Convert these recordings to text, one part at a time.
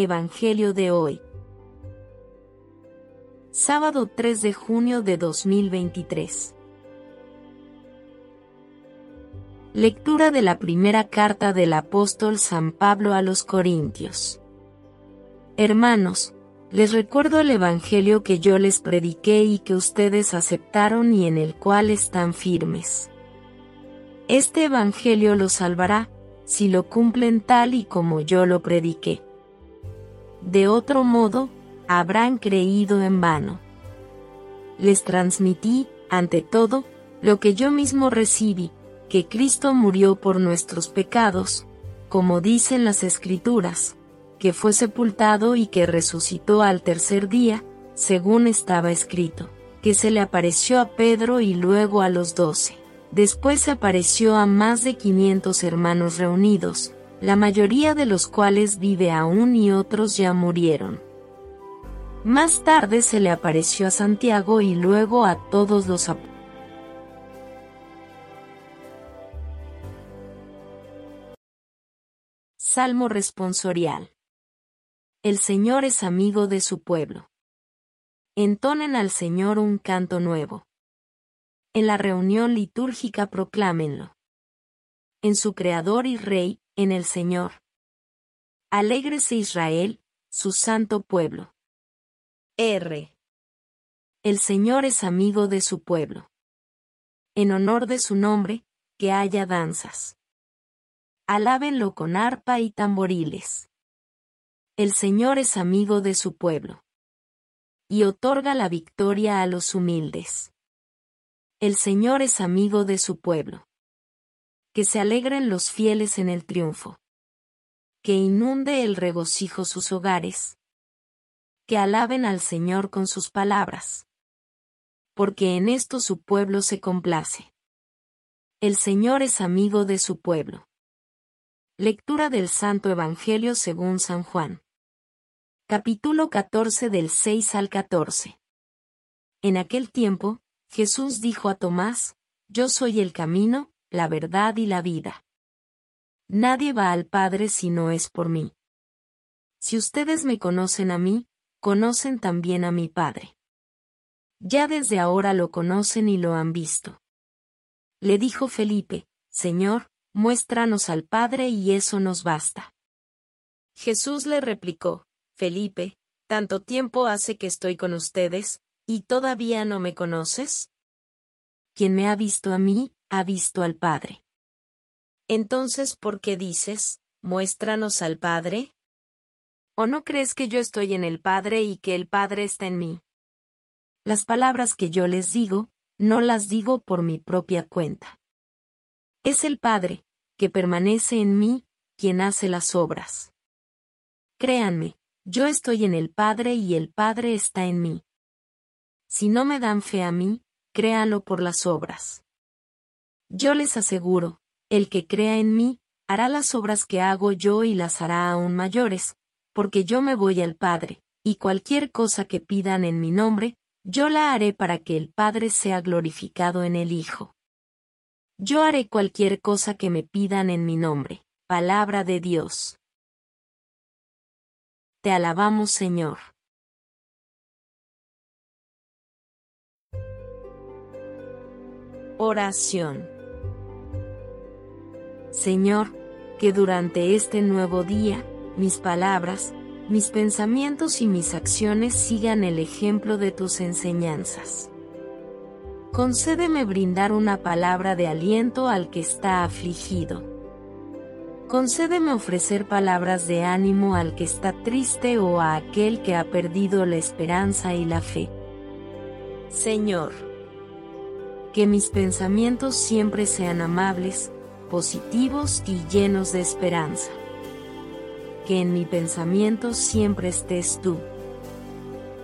Evangelio de hoy. Sábado 3 de junio de 2023. Lectura de la primera carta del apóstol San Pablo a los Corintios. Hermanos, les recuerdo el Evangelio que yo les prediqué y que ustedes aceptaron y en el cual están firmes. Este Evangelio los salvará, si lo cumplen tal y como yo lo prediqué. De otro modo, habrán creído en vano. Les transmití, ante todo, lo que yo mismo recibí, que Cristo murió por nuestros pecados, como dicen las Escrituras, que fue sepultado y que resucitó al tercer día, según estaba escrito, que se le apareció a Pedro y luego a los doce. Después apareció a más de 500 hermanos reunidos, la mayoría de los cuales vive aún y otros ya murieron. Más tarde se le apareció a Santiago y luego a todos los apóstoles. Salmo responsorial. El Señor es amigo de su pueblo. Entonen al Señor un canto nuevo. En la reunión litúrgica proclámenlo. En su Creador y Rey, en el Señor. Alégrese Israel, su santo pueblo. R. El Señor es amigo de su pueblo. En honor de su nombre, que haya danzas. Alábenlo con arpa y tamboriles. El Señor es amigo de su pueblo. Y otorga la victoria a los humildes. El Señor es amigo de su pueblo. Que se alegren los fieles en el triunfo. Que inunde el regocijo sus hogares. Que alaben al Señor con sus palabras. Porque en esto su pueblo se complace. El Señor es amigo de su pueblo. Lectura del Santo Evangelio según San Juan. Capítulo 14 del 6 al 14. En aquel tiempo, Jesús dijo a Tomás, Yo soy el camino, la verdad y la vida. Nadie va al Padre si no es por mí. Si ustedes me conocen a mí, conocen también a mi Padre. Ya desde ahora lo conocen y lo han visto. Le dijo Felipe, Señor, muéstranos al Padre y eso nos basta. Jesús le replicó, Felipe, ¿tanto tiempo hace que estoy con ustedes, y todavía no me conoces? Quien me ha visto a mí, ha visto al Padre. Entonces, ¿por qué dices, muéstranos al Padre? ¿O no crees que yo estoy en el Padre y que el Padre está en mí? Las palabras que yo les digo, no las digo por mi propia cuenta. Es el Padre, que permanece en mí, quien hace las obras. Créanme, yo estoy en el Padre y el Padre está en mí. Si no me dan fe a mí, créanlo por las obras. Yo les aseguro, el que crea en mí, hará las obras que hago yo y las hará aún mayores, porque yo me voy al Padre, y cualquier cosa que pidan en mi nombre, yo la haré para que el Padre sea glorificado en el Hijo. Yo haré cualquier cosa que me pidan en mi nombre. Palabra de Dios. Te alabamos Señor. Oración. Señor, que durante este nuevo día, mis palabras, mis pensamientos y mis acciones sigan el ejemplo de tus enseñanzas. Concédeme brindar una palabra de aliento al que está afligido. Concédeme ofrecer palabras de ánimo al que está triste o a aquel que ha perdido la esperanza y la fe. Señor, que mis pensamientos siempre sean amables, positivos y llenos de esperanza. que en mi pensamiento siempre estés tú.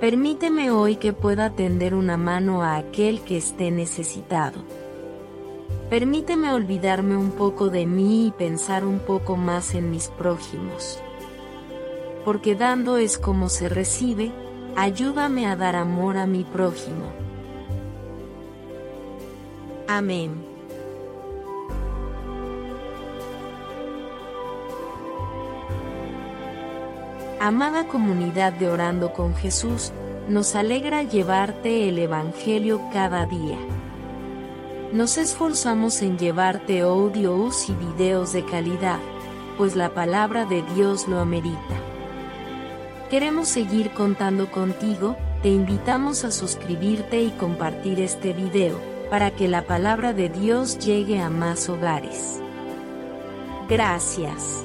Permíteme hoy que pueda tender una mano a aquel que esté necesitado. Permíteme olvidarme un poco de mí y pensar un poco más en mis prójimos. Porque dando es como se recibe, ayúdame a dar amor a mi prójimo. Amén. Amada comunidad de Orando con Jesús, nos alegra llevarte el Evangelio cada día. Nos esforzamos en llevarte audios y videos de calidad, pues la palabra de Dios lo amerita. Queremos seguir contando contigo, te invitamos a suscribirte y compartir este video, para que la palabra de Dios llegue a más hogares. Gracias.